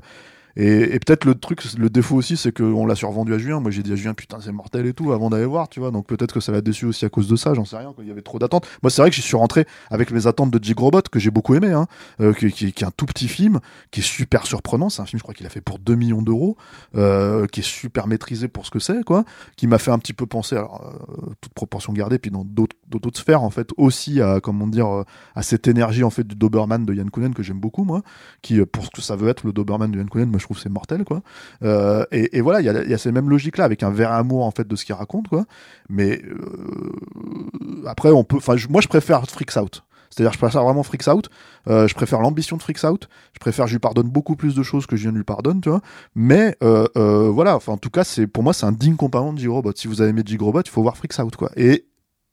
et, et peut-être le truc le défaut aussi c'est qu'on l'a survendu à Julien. Moi j'ai dit à Julien putain c'est mortel et tout avant d'aller voir tu vois. Donc peut-être que ça l'a déçu aussi à cause de ça j'en sais rien quoi. il y avait trop d'attentes. Moi c'est vrai que j'y suis rentré avec mes attentes de Jig Robot que j'ai beaucoup aimé hein, euh, qui, qui, qui, est un tout petit film qui est super surprenant. C'est un film je crois qu'il a fait pour 2 millions d'euros euh, qui est super maîtrisé pour ce que c'est quoi. Qui m'a fait un petit peu penser alors euh, toute proportion gardée puis dans d'autres sphères en fait aussi à comment dire à cette énergie en fait du Doberman de Yann Kounen que j'aime beaucoup moi qui pour ce que ça veut être le Doberman de Yann Kounen je trouve c'est mortel quoi euh, et, voilà il y a, ces mêmes logiques là avec un vrai amour en fait de ce qu'il raconte quoi mais euh, après on peut enfin moi je préfère Freaks Out c'est-à-dire, je préfère vraiment Freaks Out. Euh, je préfère l'ambition de Freaks Out. Je préfère, je lui pardonne beaucoup plus de choses que je viens de lui pardonne, tu vois. Mais voilà, enfin, en tout cas, c'est pour moi, c'est un digne compagnon de J-Robot. Si vous avez aimé J-Robot, il faut voir Freaks Out, quoi. Et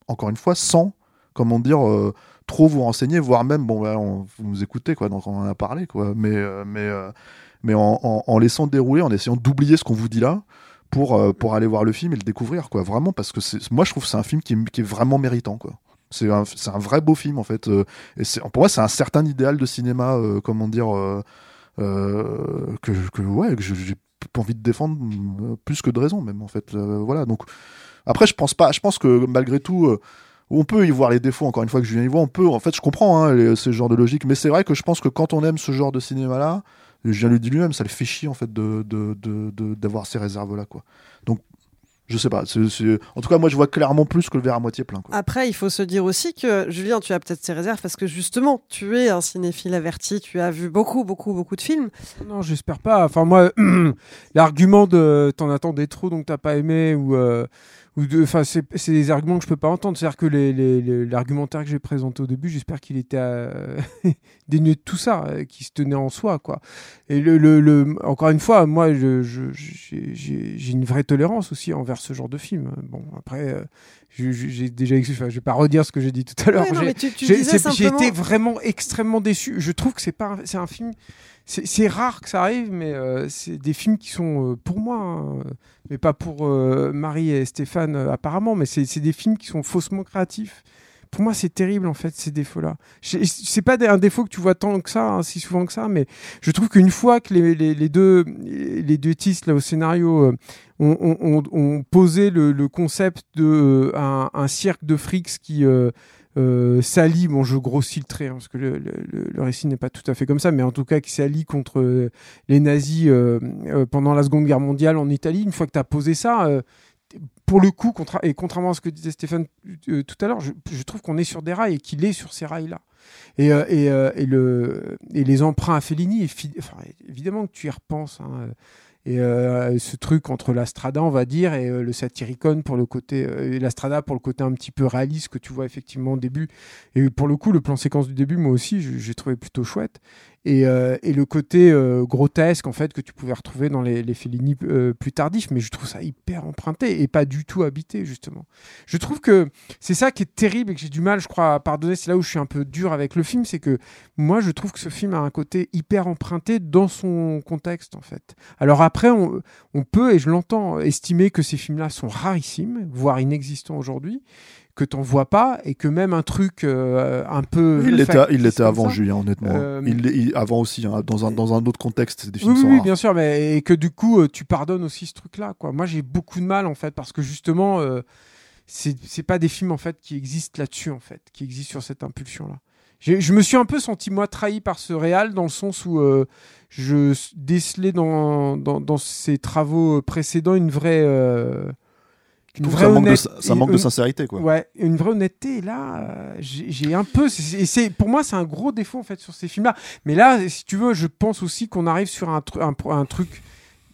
encore une fois, sans, comment dire, trop vous renseigner, voire même, bon, on, vous nous écoutez, quoi. Donc on en a parlé, quoi. Mais, mais en, en, en, laissant dérouler, en essayant d'oublier ce qu'on vous dit là. Pour, pour aller voir le film et le découvrir quoi vraiment parce que moi je trouve que c'est un film qui est, vraiment méritant quoi c'est un, un, vrai beau film en fait. Euh, et pour moi, c'est un certain idéal de cinéma, euh, comment dire, euh, que, que, ouais, que j'ai envie de défendre plus que de raison même en fait. voilà. Donc après, je pense pas. Je pense que malgré tout. on peut y voir les défauts, encore une fois que je viens y voir, on peut, en fait, je comprends hein, ce genre de logique, mais c'est vrai que je pense que quand on aime ce genre de cinéma-là, je viens lui dire lui-même, ça le fait chier, en fait, d'avoir de, de, de, ces réserves-là, quoi. Donc, je sais pas. C est, c est... En tout cas, moi, je vois clairement plus que le verre à moitié plein. Quoi. Après, il faut se dire aussi que, Julien, tu as peut-être ces réserves parce que justement, tu es un cinéphile averti, tu as vu beaucoup, beaucoup, beaucoup de films. Non, j'espère pas. Enfin, moi, *clears throat* l'argument de t'en attendais trop, donc t'as pas aimé, ou. Euh ou de, enfin, c'est des arguments que je peux pas entendre. C'est-à-dire que l'argumentaire que j'ai présenté au début, j'espère qu'il était euh, *laughs* dénué de tout ça, euh, qui se tenait en soi, quoi. Et le, le, le encore une fois, moi, j'ai je, je, une vraie tolérance aussi envers ce genre de film. Bon, après, euh, j'ai déjà, enfin, je vais pas redire ce que j'ai dit tout à l'heure. Ouais, j'ai simplement... été vraiment extrêmement déçu. Je trouve que c'est pas, c'est un film c'est rare que ça arrive, mais euh, c'est des films qui sont euh, pour moi, hein, mais pas pour euh, Marie et Stéphane apparemment, mais c'est des films qui sont faussement créatifs. Pour moi, c'est terrible en fait ces défauts-là. C'est pas un défaut que tu vois tant que ça, hein, si souvent que ça, mais je trouve qu'une fois que les, deux les deux tistes là au scénario ont, ont, posé le, concept de un, un, cirque de frics qui euh, s'allie, bon je grossis le trait hein, parce que le, le, récit n'est pas tout à fait comme ça, mais en tout cas qui s'allie contre euh, les nazis euh, euh, pendant la Seconde Guerre mondiale en Italie, une fois que tu as posé ça, euh, pour le coup, et contrairement à ce que disait Stéphane euh, tout à l'heure, je, trouve qu'on est sur des rails et qu'il est sur ces rails-là. Et, euh, euh, les emprunts à Fellini, évidemment que tu y repenses. Hein, et ce truc entre la Strada, on va dire, et le Satyricon pour le côté, la Strada pour le côté un petit peu réaliste que tu vois effectivement au début. Et pour le coup, le plan séquence du début, moi aussi, j'ai trouvé plutôt chouette. Et, euh, et le côté euh, grotesque, en fait, que tu pouvais retrouver dans les, les Fellini euh, plus tardifs, mais je trouve ça hyper emprunté et pas du tout habité, justement. Je trouve que c'est ça qui est terrible et que j'ai du mal, je crois, à pardonner. C'est là où je suis un peu dur avec le film, c'est que moi, je trouve que ce film a un côté hyper emprunté dans son contexte, en fait. Alors après, on peut, et je l'entends, estimer que ces films-là sont rarissimes, voire inexistants aujourd'hui, que t'en vois pas, et que même un truc euh, un peu... Il l'était, il l'était avant ça, Julien, honnêtement. euh, il, il- avant aussi, hein, dans, un, dans un autre contexte, des films oui, sont oui, oui, rares. bien sûr, mais et que du coup, euh, tu pardonnes aussi ce truc-là. Quoi. Moi, j'ai beaucoup de mal, en fait, parce que justement, euh, c'est c'est pas des films, en fait, qui existent là-dessus, en fait, qui existent sur cette impulsion-là. J'ai- Je me suis un peu senti, moi, trahi par ce réal, dans le sens où euh, je décelais dans, dans, dans ses travaux précédents une vraie... euh, Trouves que ça manque de- ça manque de sincérité, quoi. Ouais, une vraie honnêteté. Et là, euh, j'ai un peu. c'est- pour moi, c'est un gros défaut en fait sur ces films-là. Mais là, si tu veux, je pense aussi qu'on arrive sur un, tru- un, un truc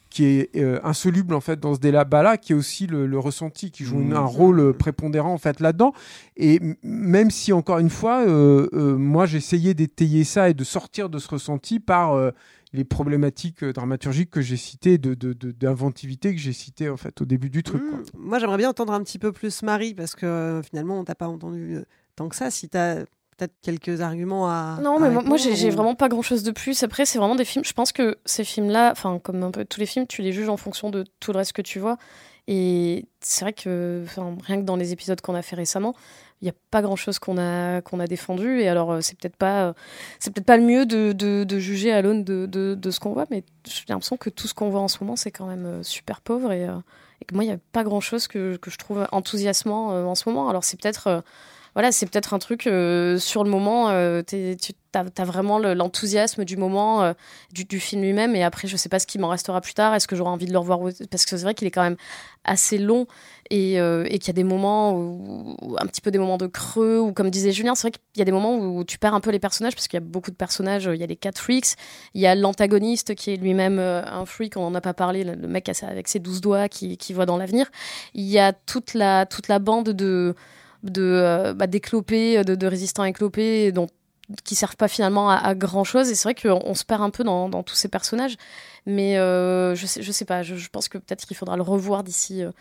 qui est euh, insoluble en fait dans ce débat-là, qui est aussi le, le ressenti, qui joue une- Mmh. un rôle euh, prépondérant en fait là-dedans. Et même si encore une fois, euh, moi j'essayais d'étayer ça et de sortir de ce ressenti par les problématiques euh, dramaturgiques que j'ai citées, de de- de- d'inventivité que j'ai citées en fait au début du truc. quoi. Moi, j'aimerais bien entendre un petit peu plus Marie, parce que euh, finalement, on t'a pas entendu euh, tant que ça. Si tu as peut-être quelques arguments à. Non, à mais moi, moi, j'ai ou- vraiment pas grand chose de plus. Après, c'est vraiment des films. Je pense que ces films-là, enfin, comme un peu tous les films, tu les juges en fonction de tout le reste que tu vois. Et c'est vrai que, rien que dans les épisodes qu'on a fait récemment, il n'y a pas grand chose qu'on a, a défendu. Et alors, euh, c'est peut-être pas, euh, c'est peut-être pas le mieux de, de, juger à l'aune de, de, ce qu'on voit, mais j'ai l'impression que tout ce qu'on voit en ce moment, c'est quand même euh, super pauvre. Et, et que moi, il n'y a pas grand chose que, que je trouve enthousiasmant en ce moment. Alors, c'est peut-être. Voilà, c'est peut-être un truc euh, sur le moment, euh, tu as, vraiment le- l'enthousiasme du moment, euh, du, film lui-même, et après, je sais pas ce qui m'en restera plus tard. Est-ce que j'aurai envie de le revoir Parce que c'est vrai qu'il est quand même assez long et, euh, qu'il y a des moments, un petit peu des moments de creux, ou comme disait Julien, c'est vrai qu'il y a des moments où tu perds un peu les personnages, parce qu'il y a beaucoup de personnages. Il y a les quatre freaks, il y a l'antagoniste qui est lui-même un freak, on n'en a pas parlé, le mec avec ses douze doigts qui, qui voit dans l'avenir. Il y a toute la, toute la bande de de euh, bah, d'éclopés, de, de résistants éclopés, dont qui servent pas finalement à, à grand chose. Et c'est vrai qu'on on se perd un peu dans, dans tous ces personnages. Mais euh, je sais, je sais pas. Je, je pense que peut-être qu'il faudra le revoir d'ici. euh,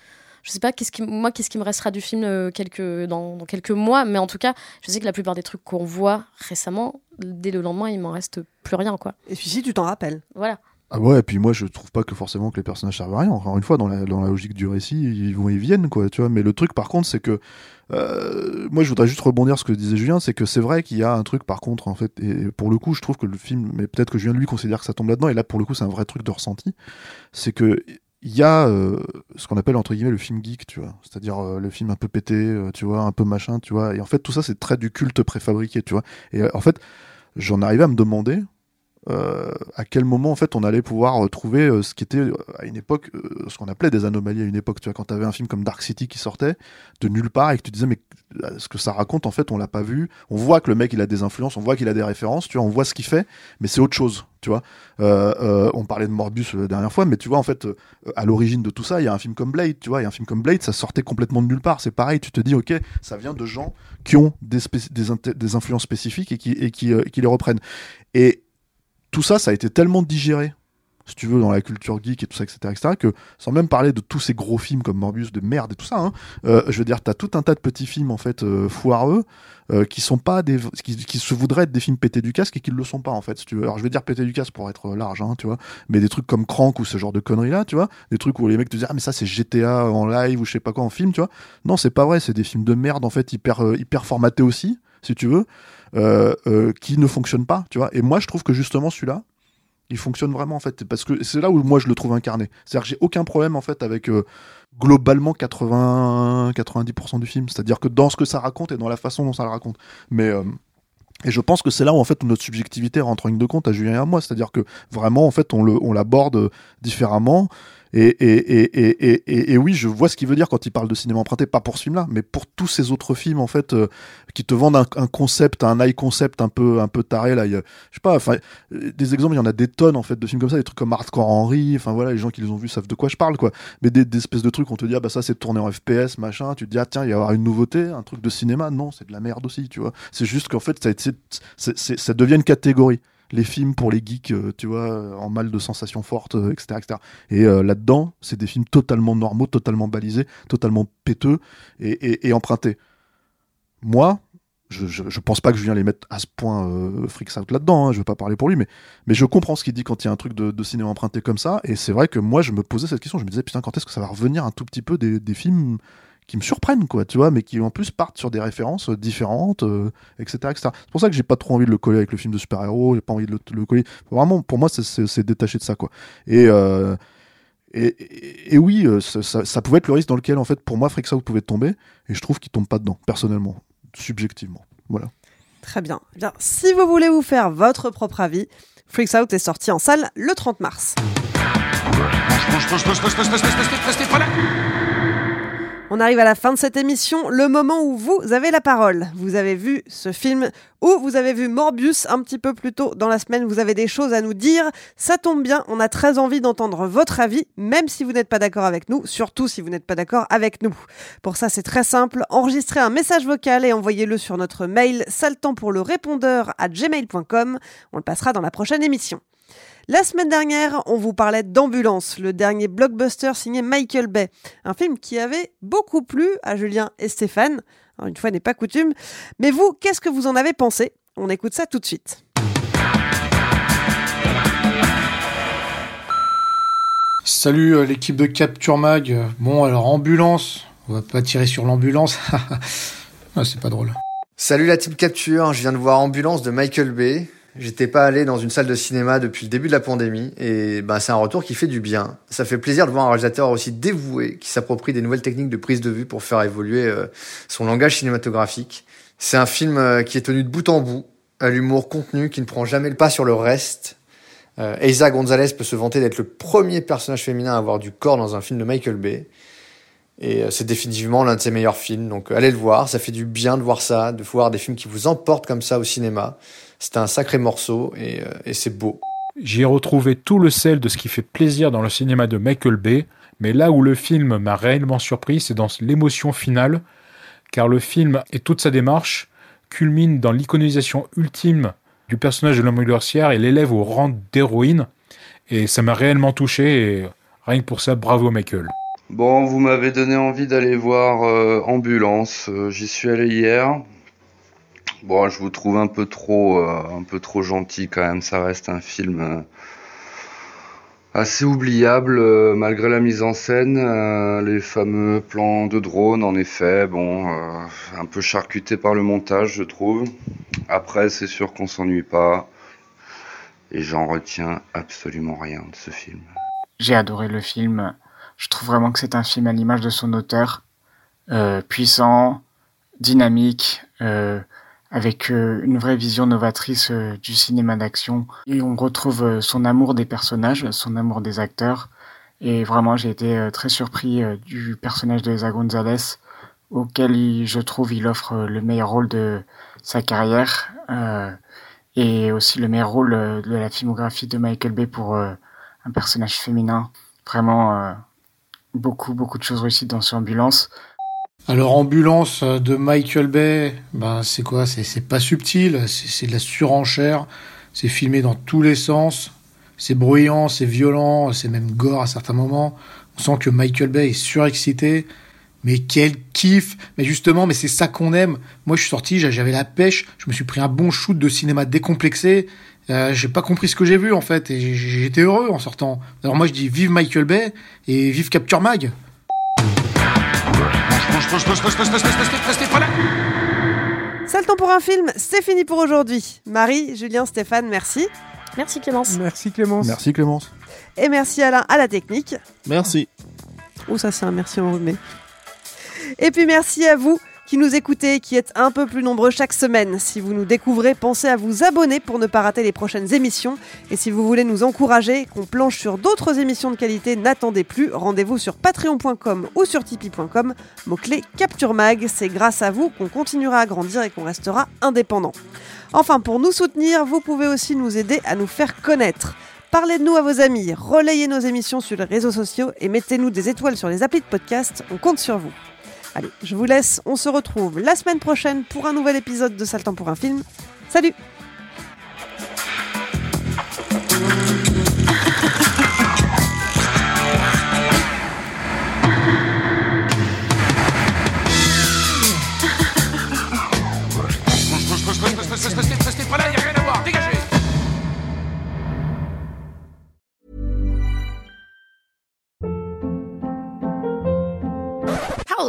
je sais pas qu'est-ce qui, moi qu'est-ce qui me restera du film euh, quelques, dans, dans quelques mois. Mais en tout cas, je sais que la plupart des trucs qu'on voit récemment, dès le lendemain, il m'en reste plus rien, quoi. Et puis si tu t'en rappelles. Voilà. Ah ouais, et puis moi je trouve pas que forcément que les personnages servent à rien. Encore une fois, dans la, dans la logique du récit, ils vont et viennent, quoi, tu vois. Mais le truc par contre, c'est que euh, moi je voudrais juste rebondir sur ce que disait Julien, c'est que c'est vrai qu'il y a un truc par contre, en fait, et pour le coup, je trouve que le film, mais peut-être que Julien lui considère que ça tombe là-dedans, et là pour le coup, c'est un vrai truc de ressenti, c'est que il y a euh, ce qu'on appelle entre guillemets le film geek, tu vois, c'est-à-dire euh, le film un peu pété, euh, tu vois, un peu machin, tu vois, et en fait tout ça c'est très du culte préfabriqué, tu vois. Et euh, en fait, j'en arrivais à me demander euh, à quel moment en fait on allait pouvoir euh, trouver euh, ce qui était à une époque ce qu'on appelait des anomalies à une époque tu vois quand tu avais un film comme Dark City qui sortait de nulle part et que tu disais mais ce que ça raconte en fait on l'a pas vu. On voit que le mec il a des influences on voit qu'il a des références tu vois on voit ce qu'il fait mais c'est autre chose tu vois. On parlait de Morbius euh, la dernière fois mais tu vois en fait à l'origine de tout ça il y a un film comme Blade tu vois il y a un film comme Blade ça sortait complètement de nulle part. C'est pareil tu te dis ok ça vient de gens qui ont des, influences spécifiques et qui, et qui les reprennent. Et tout ça, ça a été tellement digéré, si tu veux, dans la culture geek et tout ça, etc., etc., que sans même parler de tous ces gros films comme Morbius de merde et tout ça, hein, euh, je veux dire, t'as tout un tas de petits films en fait euh, foireux euh, qui sont pas des, qui, qui se voudraient être des films pétés du casque et qui le sont pas en fait. Si tu veux. Alors je vais dire pétés du casque pour être large, hein, tu vois, mais des trucs comme Crank ou ce genre de conneries là, tu vois, des trucs où les mecs te disent ah mais ça c'est GTA en live ou je sais pas quoi en film, tu vois. Non, c'est pas vrai, c'est des films de merde en fait hyper hyper formatés aussi, si tu veux, qui ne fonctionnent pas, tu vois. Et moi je trouve que justement celui-là Il fonctionne vraiment en fait parce que c'est là où moi je le trouve incarné. C'est-à-dire que j'ai aucun problème en fait avec euh, globalement 80 90% du film, c'est-à-dire que dans ce que ça raconte et dans la façon dont ça le raconte. Mais euh, et je pense que c'est là où en fait notre subjectivité rentre en ligne de compte à Julien et à moi, c'est-à-dire que vraiment en fait on le on l'aborde différemment et, et, et, et, oui, je vois ce qu'il veut dire quand il parle de cinéma emprunté, pas pour ce film-là, mais pour tous ces autres films en fait euh, qui te vendent un, concept, un high concept un peu un peu taré là. Je sais pas, enfin des exemples, il y en a des tonnes en fait de films comme ça, des trucs comme Hardcore Henry, enfin voilà, les gens qui les ont vus savent de quoi je parle quoi. Mais des, espèces de trucs, on te dit ah bah ça c'est tourné en FPS machin, tu te dis ah tiens il va y avoir une nouveauté, un truc de cinéma, non c'est de la merde aussi, tu vois. C'est juste qu'en fait ça devient une catégorie les films pour les geeks, euh, tu vois, en mal de sensations fortes, euh, etc., etc. Et euh, là-dedans, c'est des films totalement normaux, totalement balisés, totalement péteux et, empruntés. Moi, je, pense pas que je viens les mettre à ce point euh, freaks out là-dedans, hein, je veux pas parler pour lui, mais, mais je comprends ce qu'il dit quand il y a un truc de, cinéma emprunté comme ça, et c'est vrai que moi je me posais cette question, je me disais putain quand est-ce que ça va revenir un tout petit peu des films qui me surprennent, quoi, tu vois, mais qui en plus partent sur des références différentes, euh, etc., etc. C'est pour ça que j'ai pas trop envie de le coller avec le film de super-héros, j'ai pas envie de le, le, coller. Vraiment, pour moi, c'est détaché de ça, quoi. Et, euh, et, et, et, oui, ça, ça, ça, pouvait être le risque dans lequel, en fait, pour moi, Freaks Out pouvait tomber, et je trouve qu'il tombe pas dedans, personnellement, subjectivement. Voilà. Très bien. bien. Si vous voulez vous faire votre propre avis, Freaks Out est sorti en salle le 30 mars. On arrive à la fin de cette émission, le moment où vous avez la parole. Vous avez vu ce film ou vous avez vu Morbius un petit peu plus tôt dans la semaine, vous avez des choses à nous dire. Ça tombe bien, on a très envie d'entendre votre avis, même si vous n'êtes pas d'accord avec nous, surtout si vous n'êtes pas d'accord avec nous. Pour ça, c'est très simple, enregistrez un message vocal et envoyez-le sur notre mail saltant pour le répondeur à gmail.com. On le passera dans la prochaine émission. La semaine dernière, on vous parlait d'Ambulance, le dernier blockbuster signé Michael Bay, un film qui avait beaucoup plu à Julien et Stéphane. Alors, une fois n'est pas coutume. Mais vous, qu'est-ce que vous en avez pensé? On écoute ça tout de suite. Salut euh, l'équipe de Capture Mag. Bon, alors ambulance, on va pas tirer sur l'ambulance. *laughs* ah, c'est pas drôle. Salut la team Capture, je viens de voir Ambulance de Michael Bay. J'étais pas allé dans une salle de cinéma depuis le début de la pandémie et bah, c'est un retour qui fait du bien. Ça fait plaisir de voir un réalisateur aussi dévoué qui s'approprie des nouvelles techniques de prise de vue pour faire évoluer euh, son langage cinématographique. C'est un film euh, qui est tenu de bout en bout, à l'humour contenu qui ne prend jamais le pas sur le reste. Euh, Eiza Gonzalez peut se vanter d'être le premier personnage féminin à avoir du corps dans un film de Michael Bay. Et c'est définitivement l'un de ses meilleurs films, donc allez le voir, ça fait du bien de voir ça, de voir des films qui vous emportent comme ça au cinéma. C'est un sacré morceau et, euh, et c'est beau. J'y ai retrouvé tout le sel de ce qui fait plaisir dans le cinéma de Michael Bay, mais là où le film m'a réellement surpris, c'est dans l'émotion finale, car le film et toute sa démarche culminent dans l'iconisation ultime du personnage de l'homme et l'élève au rang d'héroïne, et ça m'a réellement touché, et rien que pour ça, bravo Michael. Bon, vous m'avez donné envie d'aller voir euh, Ambulance. Euh, J'y suis allé hier. Bon, je vous trouve un peu trop, euh, un peu trop gentil quand même. Ça reste un film euh, assez oubliable euh, malgré la mise en scène, les fameux plans de drone. En effet, bon, un peu charcuté par le montage, je trouve. Après, c'est sûr qu'on s'ennuie pas. Et j'en retiens absolument rien de ce film. J'ai adoré le film. Je trouve vraiment que c'est un film à l'image de son auteur, puissant, dynamique, avec euh, une vraie vision novatrice euh, du cinéma d'action. Et on retrouve euh, son amour des personnages, son amour des acteurs. Et vraiment, j'ai été très surpris du personnage de Eza Gonzalez, auquel je trouve il offre le meilleur rôle de sa carrière. et aussi le meilleur rôle de la filmographie de Michael Bay pour un personnage féminin. Vraiment beaucoup, beaucoup de choses réussies dans cette ambulance. Alors ambulance de Michael Bay, ben c'est quoi? C'est pas subtil, c'est de la surenchère, c'est filmé dans tous les sens, c'est bruyant, c'est violent, c'est même gore à certains moments. On sent que Michael Bay est surexcité, mais quel kiff Mais justement, mais c'est ça qu'on aime. Moi, je suis sorti, j'avais la pêche, je me suis pris un bon shoot de cinéma décomplexé. Euh, j'ai pas compris ce que j'ai vu en fait, et j'étais heureux en sortant. Alors moi, je dis vive Michael Bay et vive Capture Mag. C'est le temps pour un film, c'est fini pour aujourd'hui. Marie, Julien, Stéphane, merci. Merci Clémence. Merci Clémence. Merci Clémence. Et merci Alain à la technique. Merci. Oh, ça, c'est un merci enrhumé. Et puis merci à vous qui nous écoutez, qui êtes un peu plus nombreux chaque semaine. Si vous nous découvrez, pensez à vous abonner pour ne pas rater les prochaines émissions. Et si vous voulez nous encourager, qu'on planche sur d'autres émissions de qualité, n'attendez plus. Rendez-vous sur patreon.com ou sur tipeee.com. Mot-clé Capture Mag. C'est grâce à vous qu'on continuera à grandir et qu'on restera indépendant. Enfin, pour nous soutenir, vous pouvez aussi nous aider à nous faire connaître. Parlez de nous à vos amis, relayez nos émissions sur les réseaux sociaux et mettez-nous des étoiles sur les applis de podcast. On compte sur vous. Allez, je vous laisse. On se retrouve la semaine prochaine pour un nouvel épisode de Saltan pour un film. Salut